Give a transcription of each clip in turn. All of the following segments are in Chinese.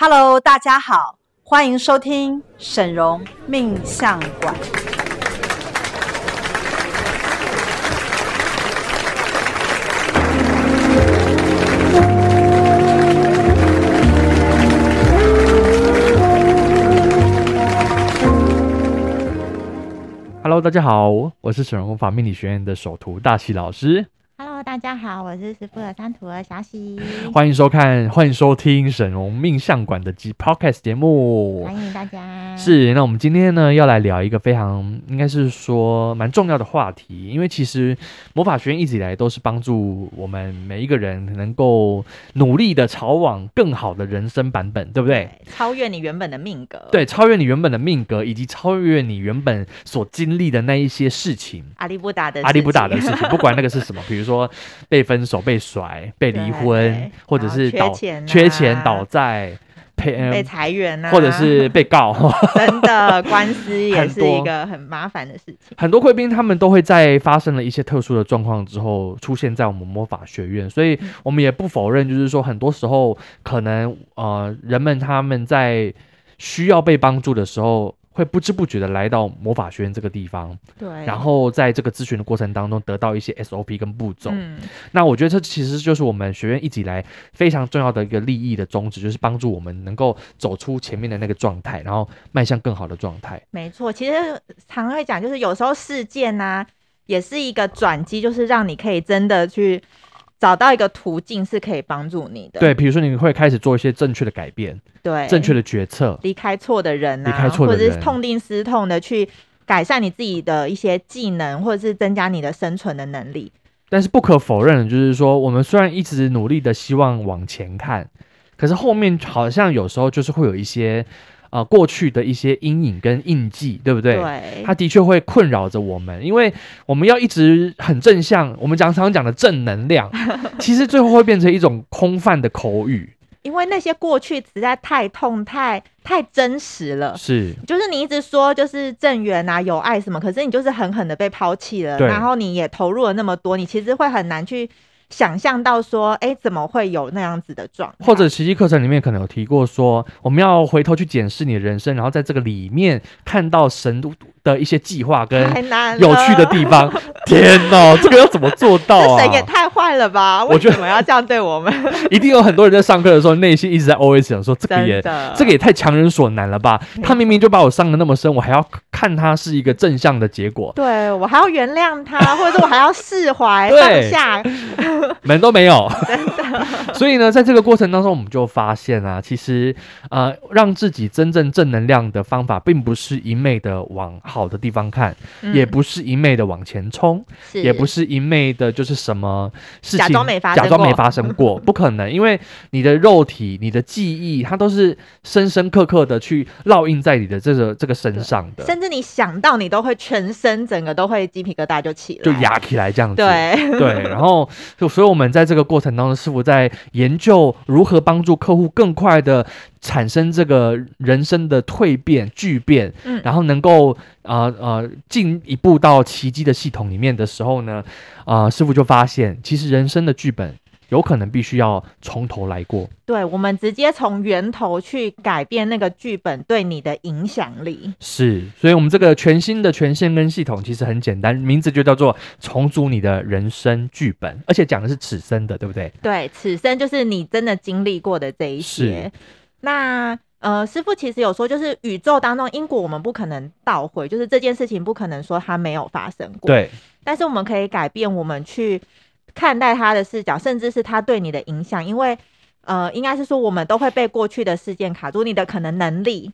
Hello，大家好，欢迎收听沈荣命相馆。Hello，大家好，我是沈荣法命理学院的首徒大喜老师。大家好，我是师傅的三徒儿小喜，欢迎收看，欢迎收听沈荣命相馆的 Podcast 节目，欢迎大家。是，那我们今天呢要来聊一个非常应该是说蛮重要的话题，因为其实魔法学院一直以来都是帮助我们每一个人能够努力的朝往更好的人生版本，对不对？对，超越你原本的命格，对，超越你原本的命格，以及超越你原本所经历的那一些事情，阿里不达的阿里不达的事情，不管那个是什么，比如说。被分手、被甩、被离婚，或者是倒缺钱、啊、缺钱倒债、赔、被裁员啊，或者是被告，真的官司也是一个很麻烦的事情。很多贵宾他们都会在发生了一些特殊的状况之后，出现在我们魔法学院，所以我们也不否认，就是说很多时候可能呃，人们他们在需要被帮助的时候。会不知不觉的来到魔法学院这个地方，对，然后在这个咨询的过程当中得到一些 SOP 跟步骤。嗯，那我觉得这其实就是我们学院一直以来非常重要的一个利益的宗旨，就是帮助我们能够走出前面的那个状态，然后迈向更好的状态。没错，其实常会讲，就是有时候事件呢、啊，也是一个转机，就是让你可以真的去。找到一个途径是可以帮助你的，对，比如说你会开始做一些正确的改变，对，正确的决策，离开错的人啊，离开错的人，或者是痛定思痛的去改善你自己的一些技能，或者是增加你的生存的能力。但是不可否认的就是说，我们虽然一直努力的希望往前看，可是后面好像有时候就是会有一些。啊、呃，过去的一些阴影跟印记，对不对？对，它的确会困扰着我们，因为我们要一直很正向，我们常常讲的正能量，其实最后会变成一种空泛的口语。因为那些过去实在太痛、太太真实了。是，就是你一直说就是正缘啊、有爱什么，可是你就是狠狠的被抛弃了，然后你也投入了那么多，你其实会很难去。想象到说，哎，怎么会有那样子的状态？或者奇迹课程里面可能有提过说，我们要回头去检视你的人生，然后在这个里面看到神的一些计划跟有趣的地方。天哪，这个要怎么做到啊？神也太坏了吧！为什么要这样对我们？一定有很多人在上课的时候内心一直在 always 想说，这个也这个也太强人所难了吧？他明明就把我伤的那么深，我还要看他是一个正向的结果。对，我还要原谅他，或者我还要释怀 放下。门都没有，真的。所以呢，在这个过程当中，我们就发现啊，其实呃，让自己真正正能量的方法，并不是一昧的往好的地方看，嗯、也不是一昧的往前冲，也不是一昧的，就是什么事情假装没发生过，假装没发生过，不可能，因为你的肉体、你的记忆，它都是深深刻刻的去烙印在你的这个这个身上的，甚至你想到，你都会全身整个都会鸡皮疙瘩就起来，就压起来这样子，对。对，然后就。所以我们在这个过程当中，师傅在研究如何帮助客户更快的产生这个人生的蜕变、巨变，嗯，然后能够呃呃进一步到奇迹的系统里面的时候呢，啊、呃，师傅就发现，其实人生的剧本。有可能必须要从头来过，对，我们直接从源头去改变那个剧本对你的影响力。是，所以我们这个全新的权限跟系统其实很简单，名字就叫做重组你的人生剧本，而且讲的是此生的，对不对？对，此生就是你真的经历过的这一些。那呃，师傅其实有说，就是宇宙当中因果我们不可能倒回，就是这件事情不可能说它没有发生过。对。但是我们可以改变我们去。看待他的视角，甚至是他对你的影响，因为，呃，应该是说我们都会被过去的事件卡住你的可能能力，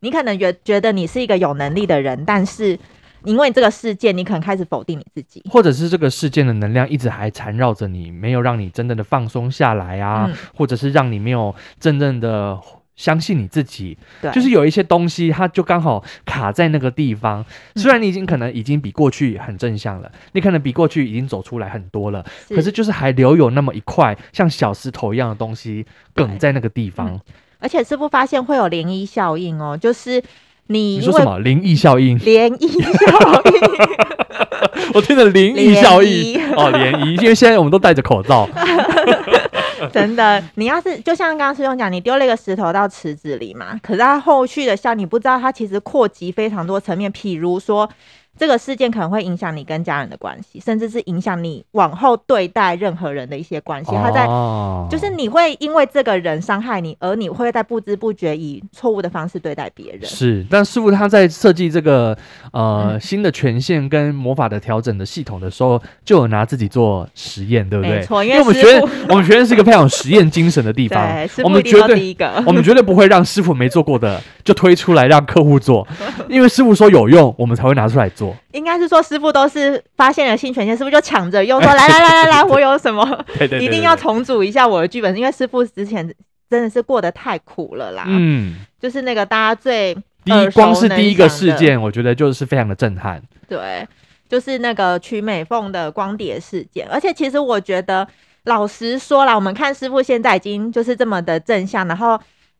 你可能觉觉得你是一个有能力的人，但是因为这个事件，你可能开始否定你自己，或者是这个事件的能量一直还缠绕着你，没有让你真正的放松下来啊，或者是让你没有真正的。相信你自己，对，就是有一些东西，它就刚好卡在那个地方。虽然你已经可能已经比过去很正向了，你可能比过去已经走出来很多了，可是就是还留有那么一块像小石头一样的东西梗在那个地方。嗯、而且师傅发现会有涟漪效应哦，就是你你说什么？涟漪效应？涟漪效应，我听了涟漪效应。哦，涟漪，因为现在我们都戴着口罩。真的，你要是就像刚刚师兄讲，你丢了一个石头到池子里嘛，可是它后续的效，你不知道它其实扩及非常多层面，譬如说。这个事件可能会影响你跟家人的关系，甚至是影响你往后对待任何人的一些关系。他在，就是你会因为这个人伤害你，而你会在不知不觉以错误的方式对待别人。是，但师傅他在设计这个呃、嗯、新的权限跟魔法的调整的系统的时候，就有拿自己做实验，对不对？没错，因为我们学院我们学院是一个非常有实验精神的地方。对，我们绝对我们绝对不会让师傅没做过的就推出来让客户做，因为师傅说有用，我们才会拿出来做。应该是说，师傅都是发现了新权限，师傅就抢着用，说来来来来来，我有什么，一定要重组一下我的剧本，因为师傅之前真的是过得太苦了啦。嗯，就是那个大家最第一，光是第一个事件，我觉得就是非常的震撼。对，就是那个曲美凤的光碟事件，而且其实我觉得，老实说啦，我们看师傅现在已经就是这么的正向，然后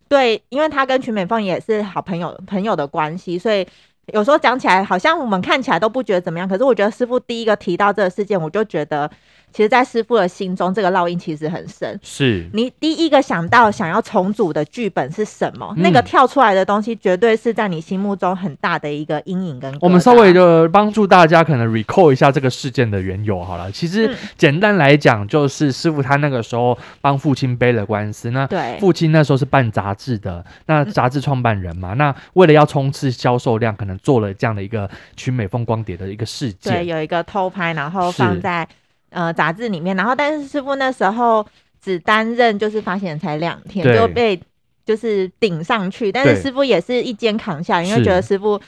对，因为他跟曲美凤也是好朋友朋友的关系，所以。有时候讲起来，好像我们看起来都不觉得怎么样，可是我觉得师傅第一个提到这个事件，我就觉得。其实，在师傅的心中，这个烙印其实很深。是你第一个想到想要重组的剧本是什么？嗯、那个跳出来的东西，绝对是在你心目中很大的一个阴影跟。我们稍微的帮助大家可能 recall 一下这个事件的缘由好了。其实简单来讲，就是师傅他那个时候帮父亲背了官司。那对父亲那时候是办杂志的，那杂志创办人嘛，嗯、那为了要冲刺销售量，可能做了这样的一个曲美风光碟的一个事件。对，有一个偷拍，然后放在。呃，杂志里面，然后但是师傅那时候只担任就是发行人才两天就被就是顶上去，但是师傅也是一肩扛下，因为觉得师傅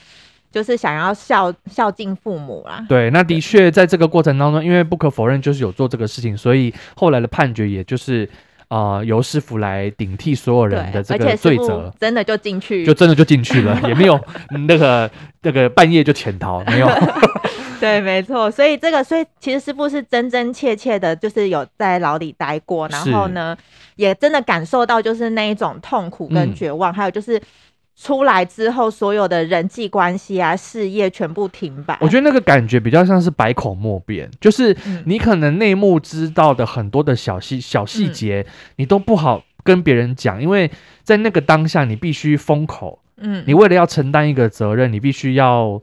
就是想要孝孝敬父母啦。对，那的确在这个过程当中，因为不可否认就是有做这个事情，所以后来的判决也就是啊、呃、由师傅来顶替所有人的这个罪责，真的就进去，就真的就进去了，也没有那个那个半夜就潜逃，没有。对，没错，所以这个，所以其实师傅是真真切切的，就是有在牢里待过，然后呢，也真的感受到就是那一种痛苦跟绝望，嗯、还有就是出来之后所有的人际关系啊、事业全部停摆。我觉得那个感觉比较像是百口莫辩，就是你可能内幕知道的很多的小细小细节，你都不好跟别人讲，因为在那个当下你必须封口，嗯，你为了要承担一个责任，你必须要，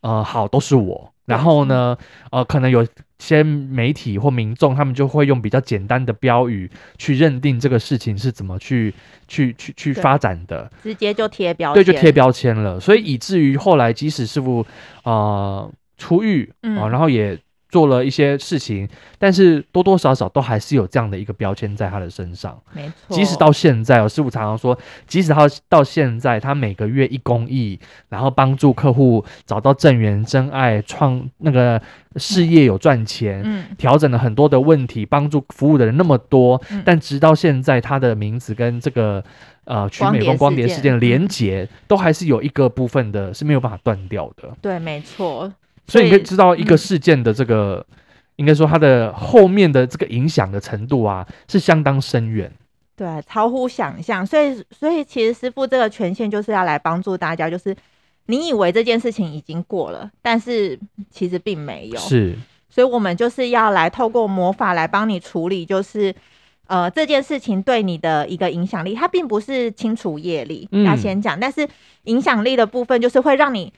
呃，好，都是我。然后呢，呃，可能有些媒体或民众，他们就会用比较简单的标语去认定这个事情是怎么去去去去发展的，直接就贴标签，对，就贴标签了。所以以至于后来，即使师傅呃出狱啊，然后也。做了一些事情，但是多多少少都还是有这样的一个标签在他的身上。没错，即使到现在，我师傅常常说，即使他到现在，他每个月一公益，然后帮助客户找到正缘真爱，创那个事业有赚钱，嗯，调整了很多的问题，帮助服务的人那么多，嗯、但直到现在，他的名字跟这个呃瞿美凤光碟事件的连结，都还是有一个部分的是没有办法断掉的。对，没错。所以你可以知道一个事件的这个，嗯、应该说它的后面的这个影响的程度啊，是相当深远。对，超乎想象。所以，所以其实师傅这个权限就是要来帮助大家，就是你以为这件事情已经过了，但是其实并没有。是，所以我们就是要来透过魔法来帮你处理，就是呃这件事情对你的一个影响力，它并不是清除业力，嗯、要先讲，但是影响力的部分就是会让你。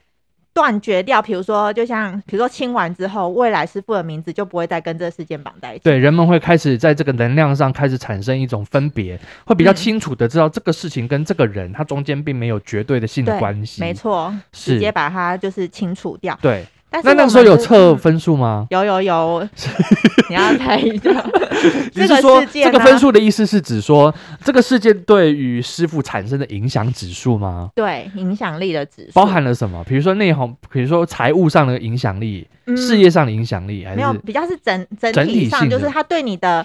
断绝掉，比如说，就像比如说清完之后，未来师傅的名字就不会再跟这个事件绑在一起。对，人们会开始在这个能量上开始产生一种分别，会比较清楚的知道这个事情跟这个人他中间并没有绝对的性的关系。没错，直接把它就是清除掉。对。那那个时候有测分数吗？有有有，你要猜一下。你是说这个分数的意思是指说这个事件对于师傅产生的影响指数吗？对，影响力的指数包含了什么？比如说内行，比如说财务上的影响力，嗯、事业上的影响力，还是没有比较是整整体上，就是他对你的。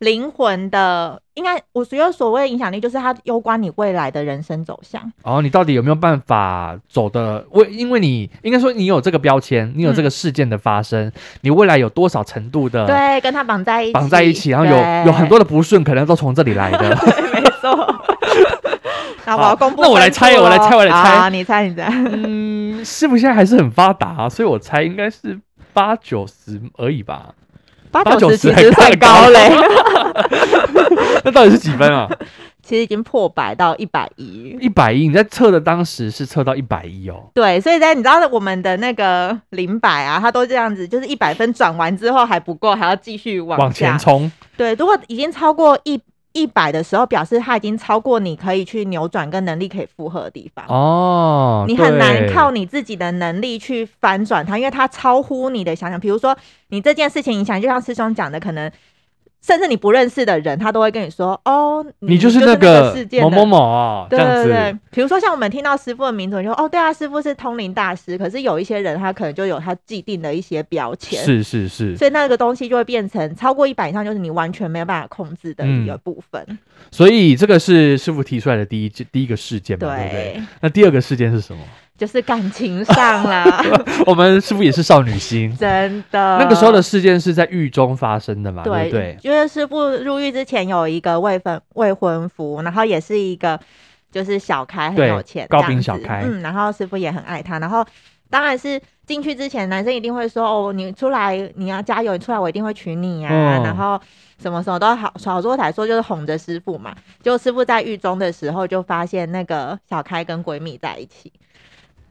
灵魂的，应该我所有所谓的影响力，就是它攸关你未来的人生走向。哦，你到底有没有办法走的？为因为你应该说你有这个标签，你有这个事件的发生，嗯、你未来有多少程度的对，跟它绑在一起，绑在一起，然后有有很多的不顺，可能都从这里来的。对，没错。那我要公布，那我来猜，我来猜，我来猜，啊、你猜，你猜。嗯，师傅现在还是很发达，所以我猜应该是八九十而已吧。八八九十其实很太高高嘞，那到底是几分啊？其实已经破百到一百一。一百一，你在测的当时是测到一百一哦。对，所以在你知道我们的那个零百啊，它都这样子，就是一百分转完之后还不够，还要继续往往前。冲，对，如果已经超过一一百的时候，表示它已经超过你可以去扭转跟能力可以负荷的地方。哦，你很难靠你自己的能力去翻转它，因为它超乎你的想象。比如说，你这件事情影响，就像师兄讲的，可能甚至你不认识的人，他都会跟你说：“哦，你就是那那个某某某哦，这对样对对子，，比如说像我们听到师傅的名字，就说哦，对啊，师傅是通灵大师。可是有一些人，他可能就有他既定的一些标签，是是是，所以那个东西就会变成超过一百以上，就是你完全没有办法控制的一个部分。所以这个是师傅提出来的第一第一个事件嘛，对不对？那第二个事件是什么？就是感情上啦，我们是不是也是少女心，真的。那个时候的事件是在狱中发生的嘛，对不对？因为师傅入狱之前有一个未婚未婚夫，然后也是一个就是小开很有钱，高饼小开，嗯，然后师傅也很爱他，然后当然是进去之前，男生一定会说哦，你出来你要加油，你出来我一定会娶你啊，哦、然后什么什么都好，好说歹说就是哄着师傅嘛。就师傅在狱中的时候，就发现那个小开跟闺蜜在一起。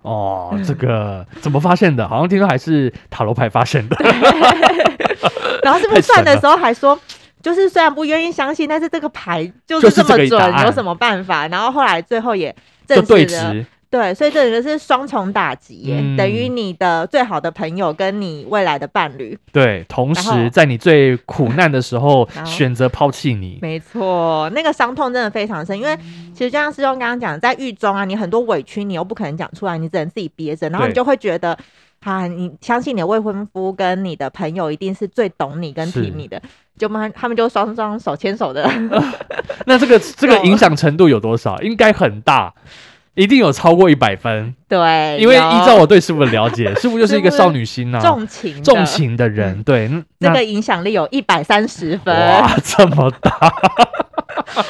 哦，这个怎么发现的？好像听说还是塔罗牌发现的。然后师傅算的时候还说，就是虽然不愿意相信，但是这个牌就是这么准，有什么办法？然后后来最后也证实了。对，所以这个是双重打击耶，嗯、等于你的最好的朋友跟你未来的伴侣，对，同时在你最苦难的时候 选择抛弃你。没错，那个伤痛真的非常深，因为其实就像师兄刚刚讲，在狱中啊，你很多委屈你又不可能讲出来，你只能自己憋着，然后你就会觉得，啊，你相信你的未婚夫跟你的朋友一定是最懂你跟听你的，就他他们就双双手牵手的。那这个这个 影响程度有多少？应该很大。一定有超过一百分，对，因为依照我对师傅的了解，师傅就是一个少女心呐，重情重情的人，对，这个影响力有一百三十分，哇，这么大，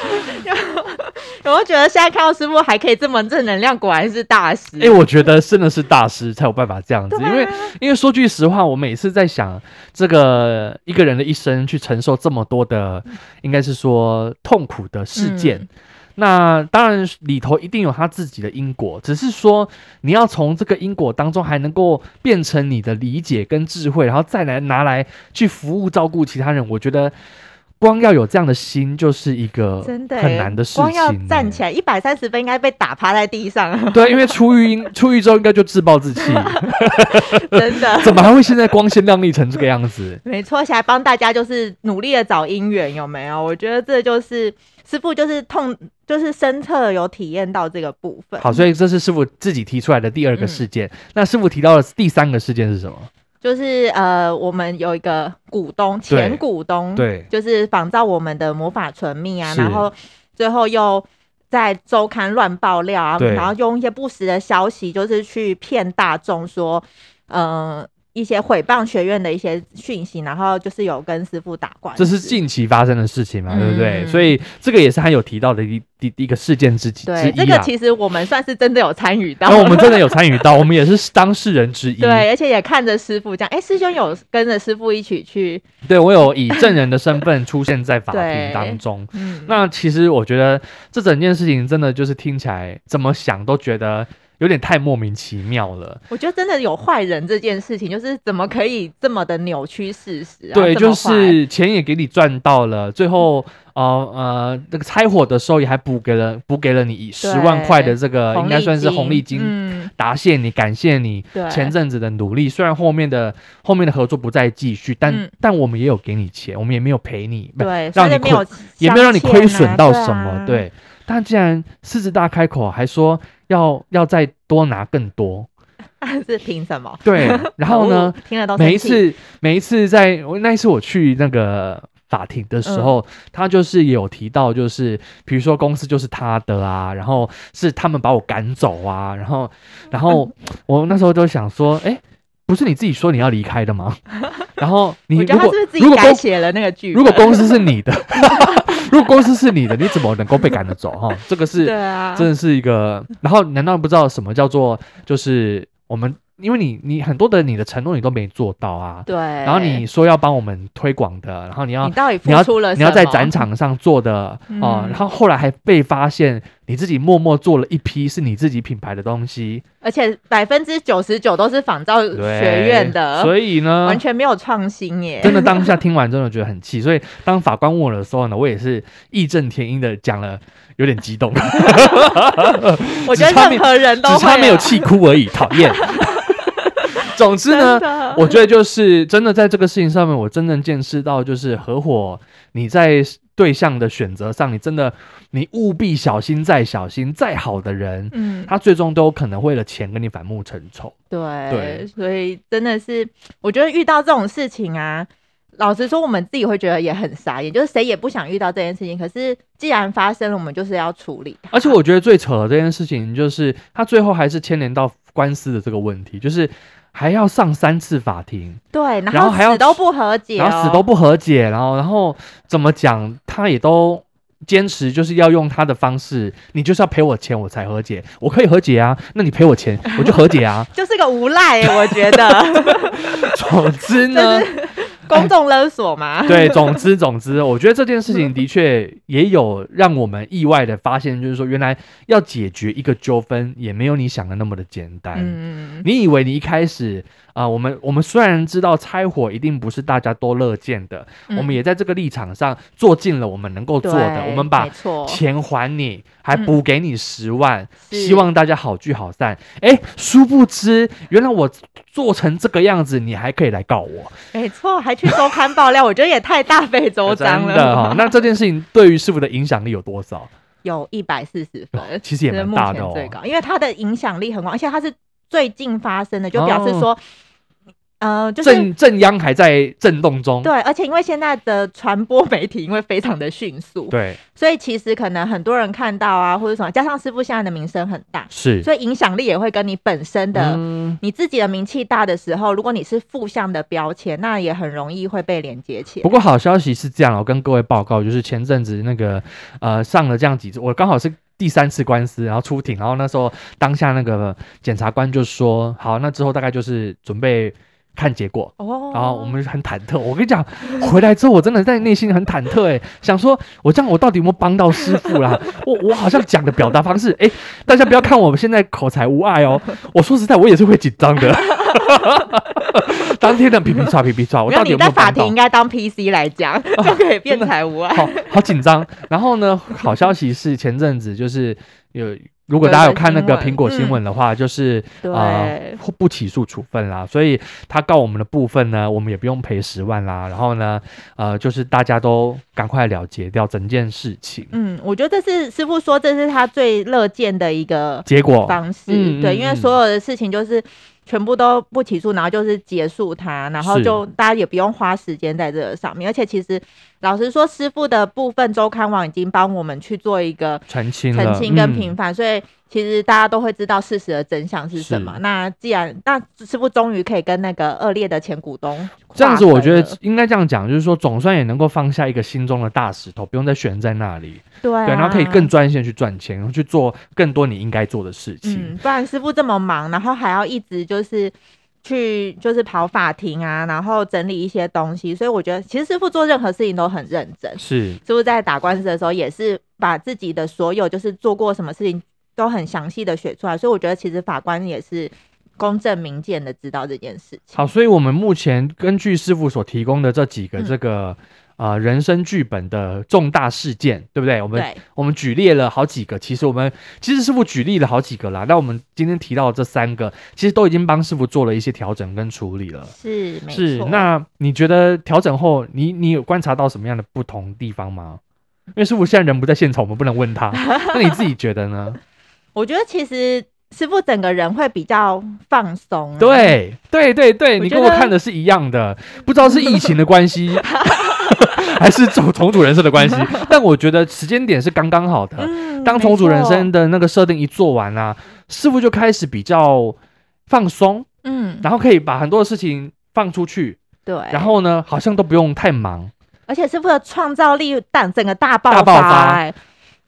有没有觉得现在看到师傅还可以这么正能量，果然是大师？哎，我觉得真的是大师才有办法这样子，因为因为说句实话，我每次在想这个一个人的一生去承受这么多的，应该是说痛苦的事件。那当然里头一定有他自己的因果，只是说你要从这个因果当中还能够变成你的理解跟智慧，然后再来拿来去服务照顾其他人。我觉得光要有这样的心，就是一个很难的事情。光要站起来一百三十分，应该被打趴在地上。对，因为出狱应出狱之后应该就自暴自弃。真的？怎么还会现在光鲜亮丽成这个样子？没错，现在帮大家就是努力的找姻缘，有没有？我觉得这就是。师傅就是痛，就是深刻有体验到这个部分。好，所以这是师傅自己提出来的第二个事件。嗯、那师傅提到的第三个事件是什么？就是呃，我们有一个股东，前股东，对，就是仿照我们的魔法唇蜜啊，然后最后又在周刊乱爆料啊，然后用一些不实的消息，就是去骗大众说，嗯、呃。一些毁谤学院的一些讯息，然后就是有跟师傅打官司，这是近期发生的事情嘛，嗯、对不对？所以这个也是他有提到的一第一个事件之之一、啊。对，这个其实我们算是真的有参与到，我们真的有参与到，我们也是当事人之一。对，而且也看着师傅这样，哎，师兄有跟着师傅一起去，对我有以证人的身份出现在法庭当中。嗯，那其实我觉得这整件事情真的就是听起来怎么想都觉得。有点太莫名其妙了。我觉得真的有坏人这件事情，就是怎么可以这么的扭曲事实啊？对，就是钱也给你赚到了，最后呃呃那个拆伙的时候也还补给了补给了你十万块的这个应该算是红利金，嗯，答谢你，感谢你前阵子的努力。虽然后面的后面的合作不再继续，但、嗯、但我们也有给你钱，我们也没有赔你，对，让你亏也没有让你亏损到什么，对。但既然狮子大开口，还说。要要再多拿更多，是凭什么？对，然后呢？听每一次每一次在那一次我去那个法庭的时候，嗯、他就是有提到，就是比如说公司就是他的啊，然后是他们把我赶走啊，然后然后 我那时候就想说，哎、欸，不是你自己说你要离开的吗？然后你如果如果改写了那个剧，如果公司是你的。如果公司是你的，你怎么能够被赶得走？哈，这个是，对啊，真的是一个。然后，难道不知道什么叫做，就是我们因为你你很多的你的承诺你都没做到啊，对，然后你说要帮我们推广的，然后你要你到底付你要出了你要在展场上做的啊、嗯。呃，然后后来还被发现你自己默默做了一批是你自己品牌的东西，而且百分之九十九都是仿造学院的，所以呢，完全没有创新耶。真的当下听完真的觉得很气，所以当法官问我的时候呢，我也是义正填膺的讲了，有点激动。我觉得任何人都只差没有气哭而已，讨厌。总之呢，我觉得就是真的在这个事情上面，我真正见识到，就是合伙你在对象的选择上，你真的你务必小心再小心，再好的人，嗯，他最终都有可能为了钱跟你反目成仇。对对，所以真的是，我觉得遇到这种事情啊，老实说，我们自己会觉得也很傻眼，就是谁也不想遇到这件事情。可是既然发生了，我们就是要处理。而且我觉得最扯的这件事情，就是他最后还是牵连到官司的这个问题，就是。还要上三次法庭，对，然后还要死都不和解，哦，然后死都不和解，然后然后怎么讲，他也都坚持就是要用他的方式，你就是要赔我钱我才和解，我可以和解啊，那你赔我钱我就和解啊，就是个无赖，我觉得。总之呢。公众勒索嘛？对，总之总之，我觉得这件事情的确也有让我们意外的发现，就是说，原来要解决一个纠纷，也没有你想的那么的简单。嗯，你以为你一开始啊、呃，我们我们虽然知道拆伙一定不是大家都乐见的，嗯、我们也在这个立场上做尽了我们能够做的，我们把钱还你，还补给你十万，嗯、希望大家好聚好散。哎，殊不知，原来我做成这个样子，你还可以来告我。没错，还。去周刊爆料，我觉得也太大费周 章了。真的哈，那这件事情对于师傅的影响力有多少？有一百四十分，其实也蛮大的哦。最高，因为他的影响力很广，而且他是最近发生的，就表示说。哦呃，就是正正央还在震动中，对，而且因为现在的传播媒体因为非常的迅速，对，所以其实可能很多人看到啊，或者什么，加上师傅现在的名声很大，是，所以影响力也会跟你本身的、嗯、你自己的名气大的时候，如果你是负向的标签，那也很容易会被连接起来。不过好消息是这样，我跟各位报告，就是前阵子那个呃上了这样几次，我刚好是第三次官司，然后出庭，然后那时候当下那个检察官就说，好，那之后大概就是准备。看结果，哦然后我们很忐忑。我跟你讲，回来之后我真的在内心很忐忑，哎，想说我这样我到底有没有帮到师傅啦？我我好像讲的表达方式，哎，大家不要看我们现在口才无碍哦。我说实在，我也是会紧张的。当天的皮皮刷皮皮刷，我到底有没有帮到？你在法庭应该当 PC 来讲，就可以辩才无碍。好好紧张。然后呢，好消息是前阵子就是有。如果大家有看那个苹果新闻的话，就是呃不起诉处分啦，所以他告我们的部分呢，我们也不用赔十万啦。然后呢，呃，就是大家都赶快了结掉整件事情。嗯，我觉得这是师傅说这是他最乐见的一个结果方式。对，因为所有的事情就是。全部都不起诉，然后就是结束它，然后就大家也不用花时间在这个上面。而且其实老实说，师傅的部分周刊网已经帮我们去做一个澄清、澄清跟平反，嗯、所以其实大家都会知道事实的真相是什么。那既然那师傅终于可以跟那个恶劣的前股东这样子，我觉得应该这样讲，就是说总算也能够放下一个心中的大石头，不用再悬在那里。对，啊、对，然后可以更专心去赚钱，然后去做更多你应该做的事情。嗯，不然师傅这么忙，然后还要一直就是去就是跑法庭啊，然后整理一些东西，所以我觉得其实师傅做任何事情都很认真。是，师傅在打官司的时候也是把自己的所有就是做过什么事情都很详细的写出来，所以我觉得其实法官也是公正明鉴的知道这件事情。好，所以我们目前根据师傅所提供的这几个这个。嗯啊、呃，人生剧本的重大事件，对不对？我们我们举例了好几个，其实我们其实师傅举例了好几个啦。那我们今天提到的这三个，其实都已经帮师傅做了一些调整跟处理了。是，是。那你觉得调整后，你你有观察到什么样的不同地方吗？因为师傅现在人不在现场，我们不能问他。那你自己觉得呢？我觉得其实师傅整个人会比较放松、啊。对，对，对，对，你跟我看的是一样的，不知道是疫情的关系。还是重重组人生的关系，但我觉得时间点是刚刚好的。嗯、当重组人生的那个设定一做完啊，师傅就开始比较放松，嗯，然后可以把很多的事情放出去，对，然后呢，好像都不用太忙，而且师傅的创造力大，整个大爆发、欸，大爆发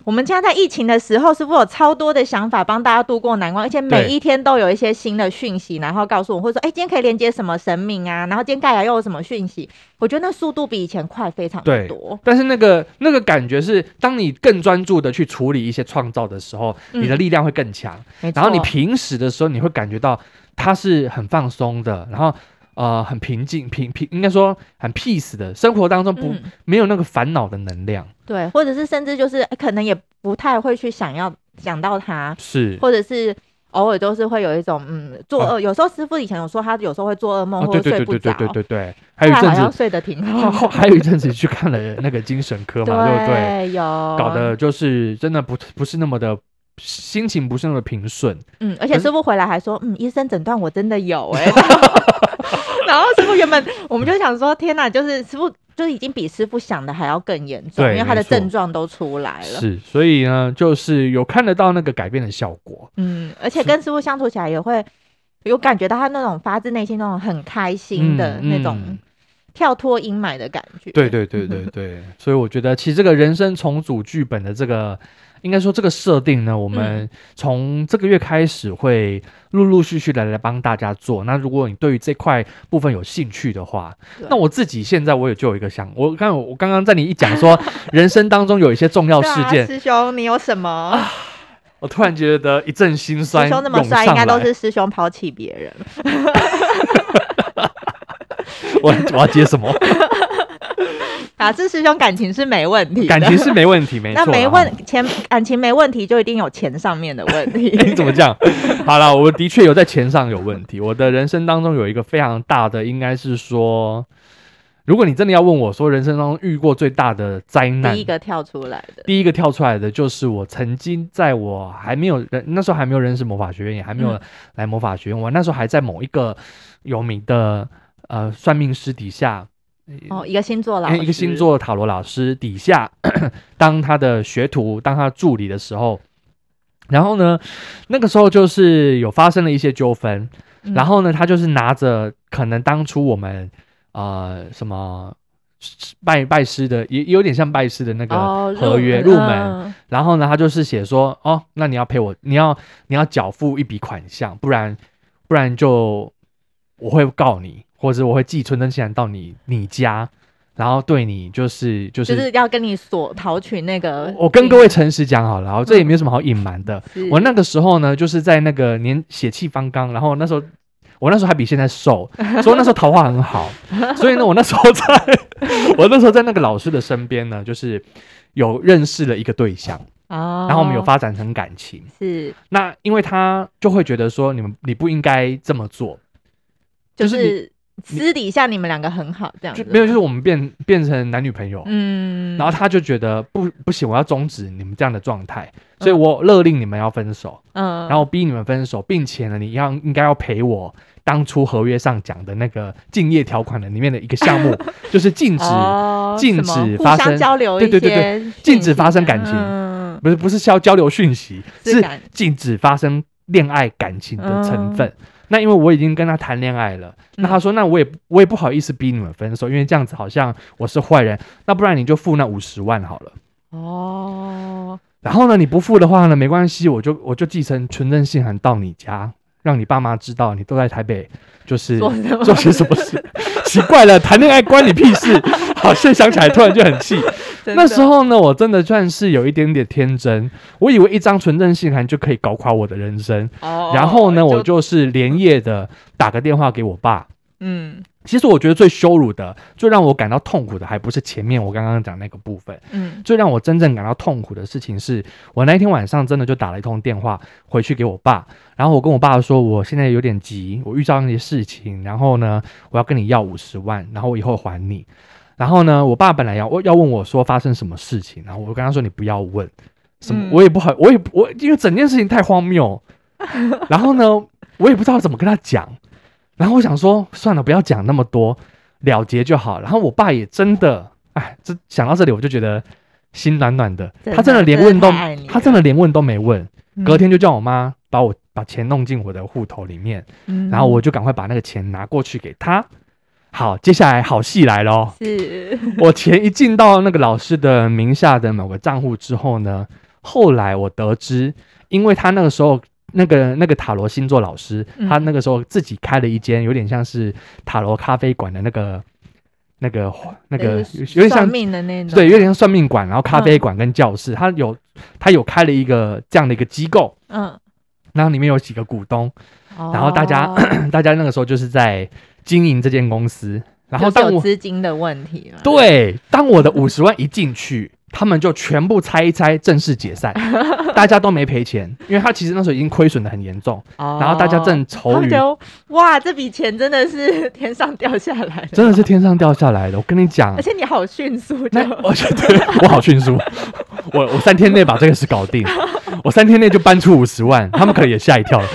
我们家在在疫情的时候，是不是有超多的想法帮大家度过难关，而且每一天都有一些新的讯息，然后告诉我，或者说，哎，今天可以连接什么神明啊？然后今天盖亚又有什么讯息？我觉得那速度比以前快非常多。但是那个那个感觉是，当你更专注的去处理一些创造的时候，嗯、你的力量会更强。然后你平时的时候，你会感觉到它是很放松的，然后。呃，很平静，平平应该说很 peace 的生活当中不、嗯、没有那个烦恼的能量，对，或者是甚至就是可能也不太会去想要想到他，是，或者是偶尔都是会有一种嗯做噩，哦、有时候师傅以前有说他有时候会做噩梦或者睡不着，对对对对。对对对，还有一阵子睡得挺好，后 还有一阵子去看了那个精神科嘛，对不对，对？有，搞得就是真的不不是那么的心情不是那么平顺，嗯，而且师傅回来还说，嗯，医生诊断我真的有哎、欸。然后师傅原本我们就想说，天哪，就是师傅就已经比师傅想的还要更严重，因为他的症状都出来了。是，所以呢，就是有看得到那个改变的效果。嗯，而且跟师傅相处起来也会有感觉到他那种发自内心那种很开心的那种跳脱阴霾的感觉。对对对对对，所以我觉得其实这个人生重组剧本的这个。应该说这个设定呢，我们从这个月开始会陆陆续续的来帮大家做。那如果你对于这块部分有兴趣的话，那我自己现在我也就有一个想，我刚我刚刚在你一讲说 人生当中有一些重要事件，师兄你有什么？啊，我突然觉得一阵心酸。师兄那么帅，应该都是师兄抛弃别人。我我要接什么？啊，这师兄感情是没问题，感情是没问题，没错。那没问钱，感情没问题，就一定有钱上面的问题。你 怎么讲？好了，我的确有在钱上有问题。我的人生当中有一个非常大的，应该是说，如果你真的要问我说，人生当中遇过最大的灾难，第一个跳出来的，第一个跳出来的就是我曾经在我还没有人那时候还没有认识魔法学院，也还没有来魔法学院，我那时候还在某一个有名的呃算命师底下。哦，一个星座老师，一个星座塔罗老师底下 当他的学徒，当他助理的时候，然后呢，那个时候就是有发生了一些纠纷，嗯、然后呢，他就是拿着可能当初我们呃什么拜拜师的，也有点像拜师的那个合约、哦、入门，入门然后呢，他就是写说，哦，那你要赔我，你要你要缴付一笔款项，不然不然就我会告你。或者我会寄存真信函到你你家，然后对你就是就是就是要跟你索讨取那个。我跟各位诚实讲好了，然后这也没有什么好隐瞒的。嗯、我那个时候呢，就是在那个年血气方刚，然后那时候我那时候还比现在瘦，所以那时候桃花很好。所以呢，我那时候在我那时候在那个老师的身边呢，就是有认识了一个对象哦，然后我们有发展成感情。是那因为他就会觉得说，你们你不应该这么做，就是。就是私底下你们两个很好，这样子没有，就是我们变变成男女朋友，嗯，然后他就觉得不不行，我要终止你们这样的状态，所以我勒令你们要分手，嗯，然后逼你们分手，并且呢，你要应该要赔我当初合约上讲的那个竞业条款的里面的一个项目，就是禁止禁止发生交流，对对对对，禁止发生感情，不是不是交交流讯息，是禁止发生恋爱感情的成分。那因为我已经跟他谈恋爱了，那他说，那我也我也不好意思逼你们分手，因为这样子好像我是坏人。那不然你就付那五十万好了。哦。然后呢，你不付的话呢，没关系，我就我就寄成存证信函到你家，让你爸妈知道你都在台北，就是做些什么事。奇怪了，谈恋爱关你屁事。好，现在想起来突然就很气。那时候呢，我真的算是有一点点天真，我以为一张纯正信函就可以搞垮我的人生。哦。然后呢，就我就是连夜的打个电话给我爸。嗯。其实我觉得最羞辱的、最让我感到痛苦的，还不是前面我刚刚讲那个部分。嗯。最让我真正感到痛苦的事情是，我那一天晚上真的就打了一通电话回去给我爸，然后我跟我爸说，我现在有点急，我遇到那些事情，然后呢，我要跟你要五十万，然后我以后还你。然后呢，我爸本来要要问我说发生什么事情，然后我跟他说，你不要问什么，嗯、我也不好，我也我因为整件事情太荒谬，然后呢，我也不知道怎么跟他讲，然后我想说算了，不要讲那么多，了结就好。然后我爸也真的，哎，这想到这里我就觉得心暖暖的，的他真的连问都他真的连问都没问，嗯、隔天就叫我妈把我把钱弄进我的户头里面，嗯、然后我就赶快把那个钱拿过去给他。好，接下来好戏来了。是。我钱一进到那个老师的名下的某个账户之后呢，后来我得知，因为他那个时候那个那个塔罗星座老师，嗯、他那个时候自己开了一间有点像是塔罗咖啡馆的那个那个那个有点像算命的那种，对，有点像算命馆，然后咖啡馆跟教室，嗯、他有他有开了一个这样的一个机构，嗯，然后里面有几个股东，哦、然后大家 大家那个时候就是在经营这间公司。然后当我资金的问题了，对，当我的五十万一进去，他们就全部拆一拆，正式解散，大家都没赔钱，因为他其实那时候已经亏损的很严重，哦、然后大家正愁于，哇，这笔钱真的是天上掉下来的，真的是天上掉下来的，我跟你讲，而且你好迅速，那而且对我好迅速，我我三天内把这个事搞定，我三天内就搬出五十万，他们可能也吓一跳。了。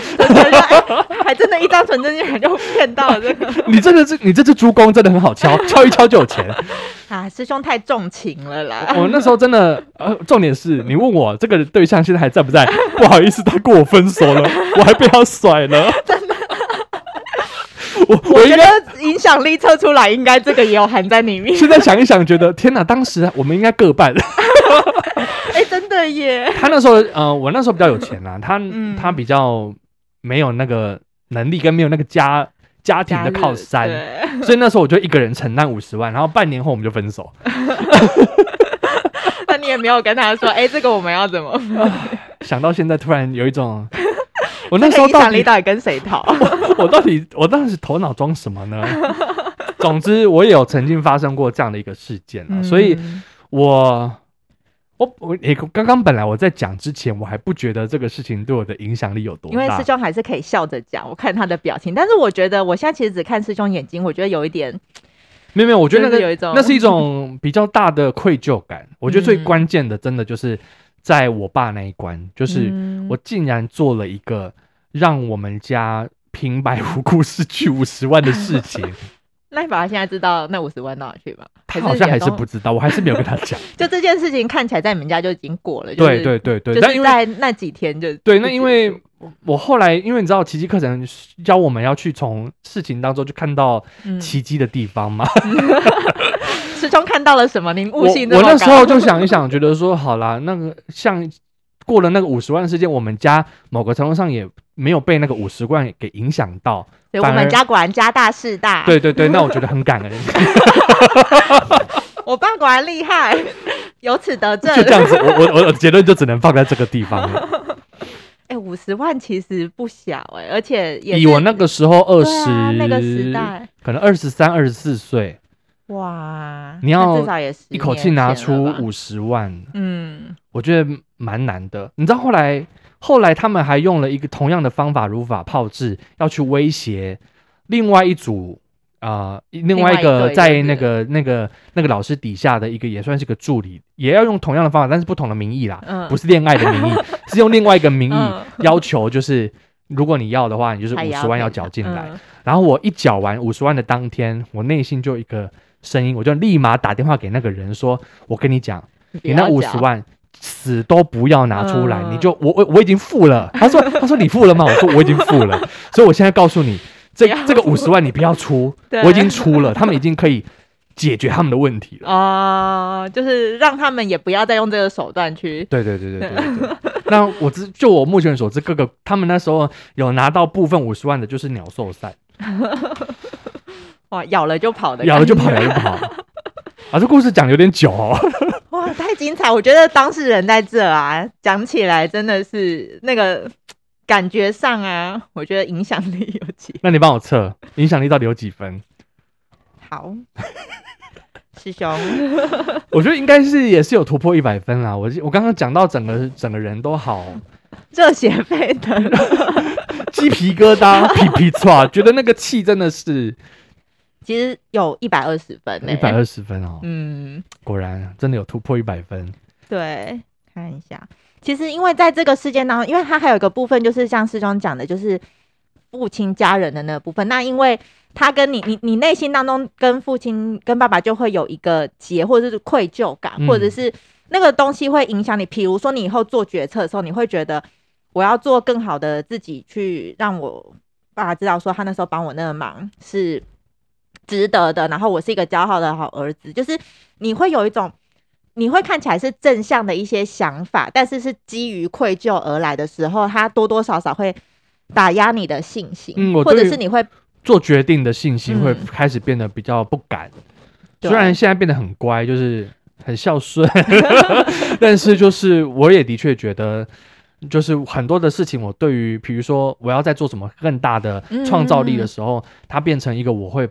还真的，一张存证件就骗到了 这个。你这个是，你这只猪公真的很好敲，敲一敲就有钱。啊，师兄太重情了啦！我那时候真的，呃，重点是你问我这个对象现在还在不在？不好意思，他跟我分手了，我还被他甩了。真的。我我觉得影响力测出来，应该这个也有含在里面。现在想一想，觉得天哪，当时我们应该各半。哎，真的耶！他那时候，呃，我那时候比较有钱啊，他他比较。没有那个能力跟没有那个家家庭的靠山，所以那时候我就一个人承担五十万，然后半年后我们就分手。那你也没有跟他说，哎，这个我们要怎么？想到现在突然有一种，我那时候到底到底跟谁讨？我，到底我当时头脑装什么呢？总之我也有曾经发生过这样的一个事件啊，所以我。我我诶，刚刚本来我在讲之前，我还不觉得这个事情对我的影响力有多大。因为师兄还是可以笑着讲，我看他的表情。但是我觉得，我现在其实只看师兄眼睛，我觉得有一点，没有没有，我觉得那个有一种，那是一种比较大的愧疚感。我觉得最关键的，真的就是在我爸那一关，嗯、就是我竟然做了一个让我们家平白无故失去五十万的事情。那你爸爸现在知道那五十万到哪去吗？他好像还是不知道，我还是没有跟他讲。就这件事情看起来在你们家就已经过了。对对对对，但因为在那几天就对，那因为我后来因为你知道奇迹课程教我们要去从事情当中去看到奇迹的地方嘛。始终看到了什么？您悟性我那时候就想一想，觉得说好啦，那个像过了那个五十万事件，我们家某个程度上也没有被那个五十万给影响到。对，我们家果然家大势大。对对对，那我觉得很感恩。我爸果然厉害，由此得证。就这样子，我我我的结论就只能放在这个地方了。哎、欸，五十万其实不小哎、欸，而且也以我那个时候二十、啊、那个时代，可能二十三、二十四岁。哇，你要至少也是一口气拿出五十万，嗯，我觉得蛮难的。你知道后来？后来他们还用了一个同样的方法，如法炮制，要去威胁另外一组啊、呃，另外一个在那个那个那个老师底下的一个也算是个助理，也要用同样的方法，但是不同的名义啦，嗯、不是恋爱的名义，是用另外一个名义要求，就是如果你要的话，你就是五十万要缴进来。嗯、然后我一缴完五十万的当天，我内心就一个声音，我就立马打电话给那个人说：“我跟你讲，你那五十万。”死都不要拿出来，嗯、你就我我我已经付了。他说他说你付了吗？我说我已经付了，所以我现在告诉你，这这个五十万你不要出，我已经出了，他们已经可以解决他们的问题了。啊、呃，就是让他们也不要再用这个手段去。对对对对对。那我知就我目前所知，各个他们那时候有拿到部分五十万的，就是鸟兽散。哇，咬了就跑的，咬了就跑，咬了就跑。啊，这故事讲的有点久哦。哇，太精彩！我觉得当事人在这啊，讲起来真的是那个感觉上啊，我觉得影响力有几。那你帮我测影响力到底有几分？好，师兄，我觉得应该是也是有突破一百分啦。我我刚刚讲到整个整个人都好热血沸腾，鸡皮疙瘩，皮皮剉，觉得那个气真的是。其实有一百二十分，欸，一百二十分哦，嗯，果然真的有突破一百分。对，看一下，其实因为在这个事件当中，因为他还有一个部分，就是像师兄讲的，就是父亲家人的那个部分。那因为他跟你，你你内心当中跟父亲跟爸爸就会有一个结，或者是愧疚感，嗯、或者是那个东西会影响你。比如说你以后做决策的时候，你会觉得我要做更好的自己，去让我爸爸知道说他那时候帮我那个忙是。值得的，然后我是一个骄傲的好儿子，就是你会有一种你会看起来是正向的一些想法，但是是基于愧疚而来的时候，他多多少少会打压你的信心，嗯，或者是你会做决定的信心会开始变得比较不敢。嗯、虽然现在变得很乖，就是很孝顺，但是就是我也的确觉得，就是很多的事情，我对于比如说我要在做什么更大的创造力的时候，嗯、它变成一个我会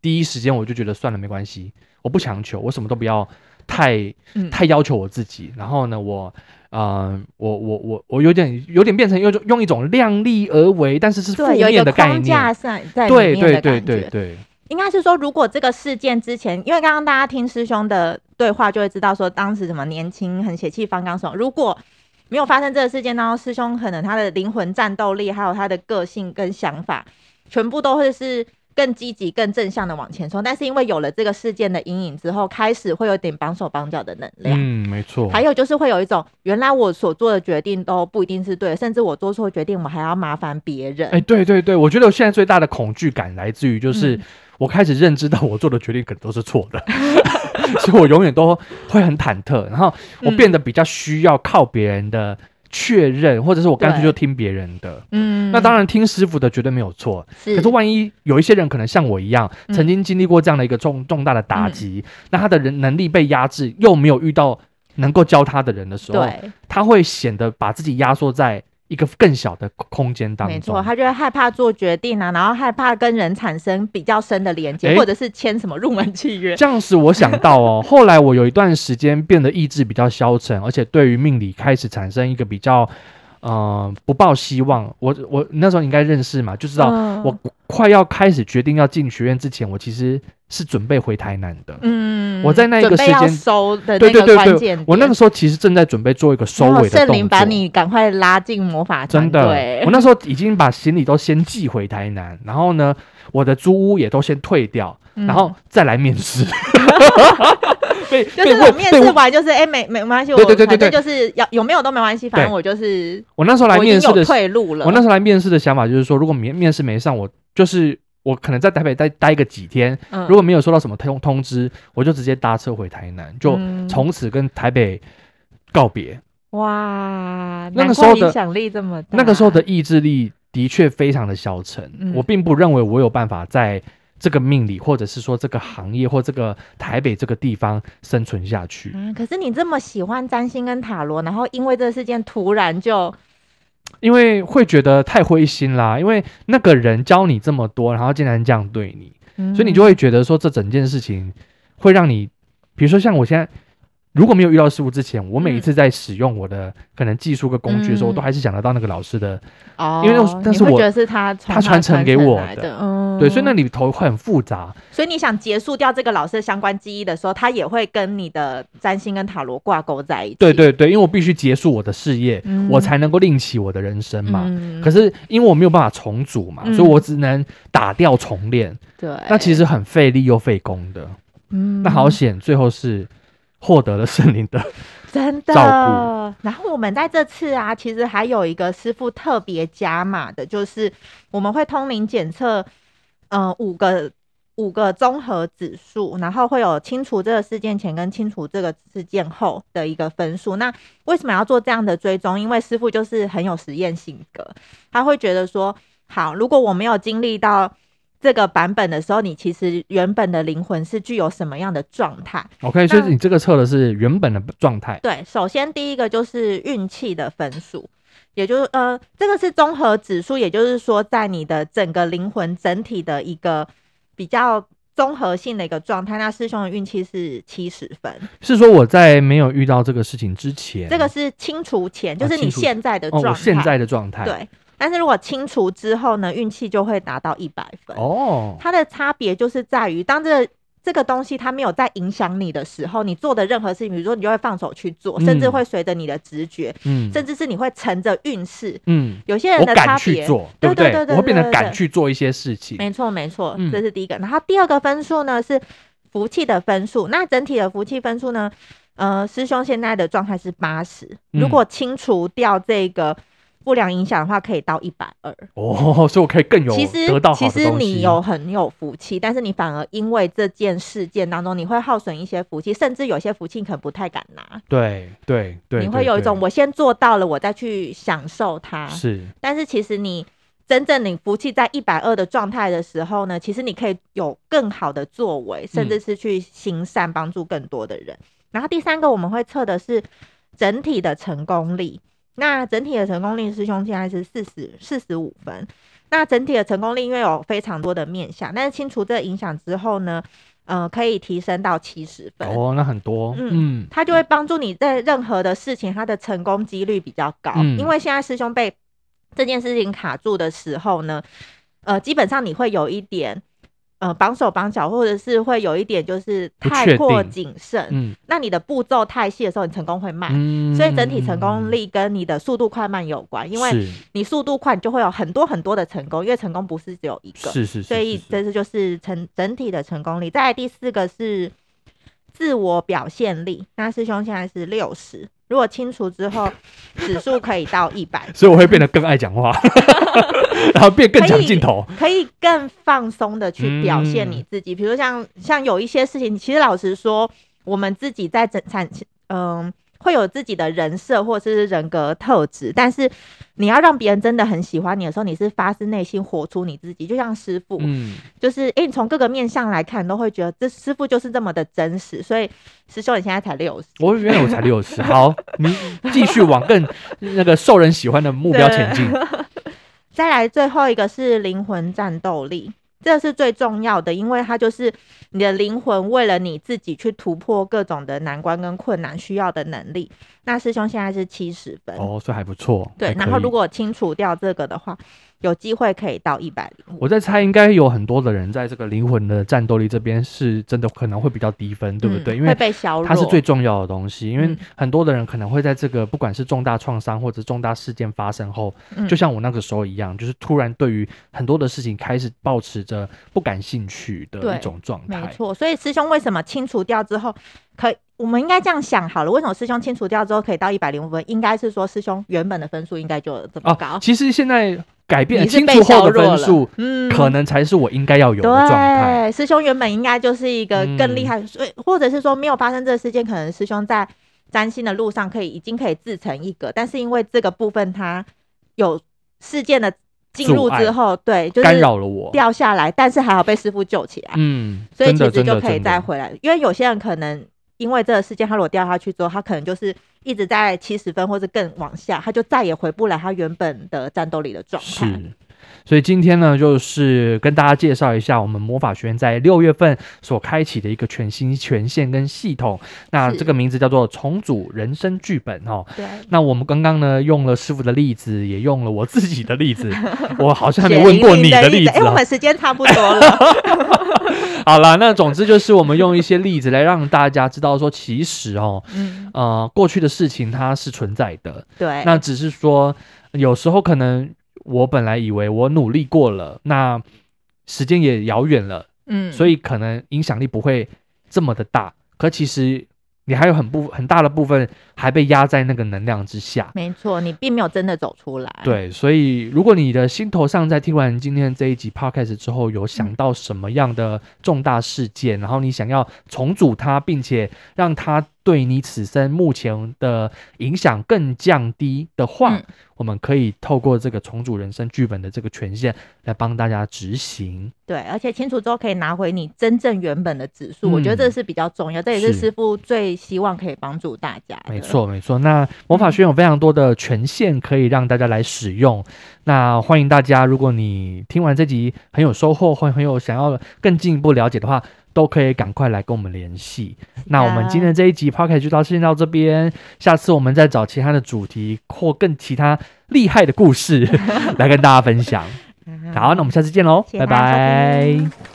第一时间我就觉得算了，没关系，我不强求，我什么都不要。太太要求我自己，嗯、然后呢，我，呃，我我我我有点有点变成用用一种量力而为，但是是负面的概念，对对对对对，应该是说，如果这个事件之前，因为刚刚大家听师兄的对话，就会知道说，当时什么年轻很血气方刚什么，如果没有发生这个事件，然后师兄可能他的灵魂战斗力，还有他的个性跟想法，全部都会是。更积极、更正向的往前冲，但是因为有了这个事件的阴影之后，开始会有点绑手绑脚的能量。嗯，没错。还有就是会有一种，原来我所做的决定都不一定是对，甚至我做错决定，我还要麻烦别人。哎、欸，对对对，我觉得我现在最大的恐惧感来自于，就是我开始认知到我做的决定可能都是错的，嗯、所以我永远都会很忐忑，然后我变得比较需要靠别人的。确认，或者是我干脆就听别人的，嗯，那当然听师傅的绝对没有错。是，可是万一有一些人可能像我一样，嗯、曾经经历过这样的一个重重大的打击，嗯、那他的人能力被压制，又没有遇到能够教他的人的时候，对，他会显得把自己压缩在。一个更小的空间当中，没错，他就会害怕做决定啊，然后害怕跟人产生比较深的连接，欸、或者是签什么入门契约。这样使我想到哦，后来我有一段时间变得意志比较消沉，而且对于命理开始产生一个比较。嗯、呃，不抱希望。我我那时候应该认识嘛，就知道我快要开始决定要进学院之前，我其实是准备回台南的。嗯，我在那一个时间收的那个关键，我那个时候其实正在准备做一个收尾的动作。圣灵把你赶快拉进魔法。真的，我那时候已经把行李都先寄回台南，然后呢，我的租屋也都先退掉，嗯、然后再来面试。就是我面试完，就是哎，没没关系，我反正就是要有没有都没关系，反正我就是我那时候来面试的退路了。我那时候来面试的想法就是说，如果面面试没上，我就是我可能在台北待待个几天，如果没有收到什么通通知，我就直接搭车回台南，就从此跟台北告别。哇，那个时候的影响力这么大，那个时候的意志力的确非常的消沉。我并不认为我有办法在。这个命里，或者是说这个行业，或这个台北这个地方生存下去。嗯，可是你这么喜欢占星跟塔罗，然后因为这个事件突然就，因为会觉得太灰心啦，因为那个人教你这么多，然后竟然这样对你，嗯、所以你就会觉得说这整件事情会让你，比如说像我现在。如果没有遇到师傅之前，我每一次在使用我的可能技术跟工具的时候，我都还是想得到那个老师的，哦，因为那但是我觉得是他他传承给我的，嗯，对，所以那里头会很复杂。所以你想结束掉这个老师的相关记忆的时候，他也会跟你的占星跟塔罗挂钩在一起。对对对，因为我必须结束我的事业，我才能够另起我的人生嘛。可是因为我没有办法重组嘛，所以我只能打掉重练。对，那其实很费力又费工的。嗯，那好险，最后是。获得了圣灵的 真的。然后我们在这次啊，其实还有一个师傅特别加码的，就是我们会通灵检测，嗯、呃，五个五个综合指数，然后会有清除这个事件前跟清除这个事件后的一个分数。那为什么要做这样的追踪？因为师傅就是很有实验性格，他会觉得说，好，如果我没有经历到。这个版本的时候，你其实原本的灵魂是具有什么样的状态？OK，所以你这个测的是原本的状态。对，首先第一个就是运气的分数，也就是呃，这个是综合指数，也就是说，在你的整个灵魂整体的一个比较综合性的一个状态。那师兄的运气是七十分，是说我在没有遇到这个事情之前，这个是清除前，就是你现在的状态，哦，现在的状态，对。但是如果清除之后呢，运气就会达到一百分哦。它的差别就是在于，当这個这个东西它没有在影响你的时候，你做的任何事情，比如说你就会放手去做，甚至会随着你的直觉，嗯，甚至是你会乘着运势，嗯，有些人的差别，对不对？我会变得敢去做一些事情。没错，没错，这是第一个。然后第二个分数呢是福气的分数。那整体的福气分数呢，呃，师兄现在的状态是八十。如果清除掉这个。不良影响的话，可以到一百二哦，所以我可以更有其实得到其实你有很有福气，但是你反而因为这件事件当中，你会耗损一些福气，甚至有些福气可能不太敢拿。对对对，你会有一种我先做到了，我再去享受它。是，但是其实你真正你福气在一百二的状态的时候呢，其实你可以有更好的作为，甚至是去行善帮助更多的人。嗯、然后第三个我们会测的是整体的成功力。那整体的成功率，师兄现在是四十四十五分。那整体的成功率，因为有非常多的面向，但是清除这个影响之后呢，呃，可以提升到七十分。哦，那很多。嗯，嗯它就会帮助你在任何的事情，它的成功几率比较高。嗯，因为现在师兄被这件事情卡住的时候呢，呃，基本上你会有一点。呃，绑手绑脚，或者是会有一点就是太过谨慎，嗯，那你的步骤太细的时候，你成功会慢，嗯，所以整体成功力。跟你的速度快慢有关，因为你速度快，你就会有很多很多的成功，因为成功不是只有一个，是是是，所以这是就是成整体的成功力。再来第四个是自我表现力，那师兄现在是六十。如果清除之后，指数可以到一百，所以我会变得更爱讲话，然后变更强镜头，可以更放松的去表现你自己。比如像像有一些事情，其实老实说，我们自己在整产，嗯。会有自己的人设或者是人格特质，但是你要让别人真的很喜欢你的时候，你是发自内心活出你自己。就像师傅，嗯，就是哎，你从各个面向来看，都会觉得这师傅就是这么的真实。所以师兄，你现在才六十，我原来我才六十，好，你继续往更那个受人喜欢的目标前进。再来最后一个是灵魂战斗力。这是最重要的，因为它就是你的灵魂为了你自己去突破各种的难关跟困难需要的能力。那师兄现在是七十分哦，所以还不错。对，然后如果清除掉这个的话，有机会可以到一百零五。我在猜，应该有很多的人在这个灵魂的战斗力这边是真的可能会比较低分，对不对？嗯、因为会被削弱，它是最重要的东西。因为很多的人可能会在这个不管是重大创伤或者重大事件发生后，嗯、就像我那个时候一样，就是突然对于很多的事情开始保持着不感兴趣的一种状态。没错，所以师兄为什么清除掉之后可以？我们应该这样想好了，为什么师兄清除掉之后可以到一百零五分？应该是说师兄原本的分数应该就这么高。哦，其实现在。改变清楚后的分数，嗯，可能才是我应该要有的状态。对，师兄原本应该就是一个更厉害，所以、嗯、或者是说没有发生这个事件，可能师兄在占星的路上可以已经可以自成一格。但是因为这个部分他有事件的进入之后，对，就是干扰了我掉下来，但是还好被师傅救起来，嗯，所以其实就可以再回来。因为有些人可能。因为这个事件，他如果掉下去之后，他可能就是一直在七十分或者更往下，他就再也回不来他原本的战斗力的状态。是，所以今天呢，就是跟大家介绍一下我们魔法学院在六月份所开启的一个全新权限跟系统。那这个名字叫做重组人生剧本哦。对。那我们刚刚呢，用了师傅的例子，也用了我自己的例子。我好像还没问过你的例子。哎，我们时间差不多了。好了，那总之就是我们用一些例子来让大家知道说，其实哦，嗯，呃，过去的事情它是存在的，对，那只是说有时候可能我本来以为我努力过了，那时间也遥远了，嗯，所以可能影响力不会这么的大，可其实。你还有很部很大的部分还被压在那个能量之下，没错，你并没有真的走出来。对，所以如果你的心头上在听完今天这一集 podcast 之后，有想到什么样的重大事件，嗯、然后你想要重组它，并且让它对你此生目前的影响更降低的话，嗯我们可以透过这个重组人生剧本的这个权限来帮大家执行。对，而且清除之后可以拿回你真正原本的指数，嗯、我觉得这是比较重要。这也是师傅最希望可以帮助大家。没错，没错。那魔法学院有非常多的权限可以让大家来使用。嗯、那欢迎大家，如果你听完这集很有收获，或很有想要更进一步了解的话。都可以赶快来跟我们联系。那我们今天这一集 podcast 就到先到这边，下次我们再找其他的主题或更其他厉害的故事 来跟大家分享。好，那我们下次见喽，拜拜。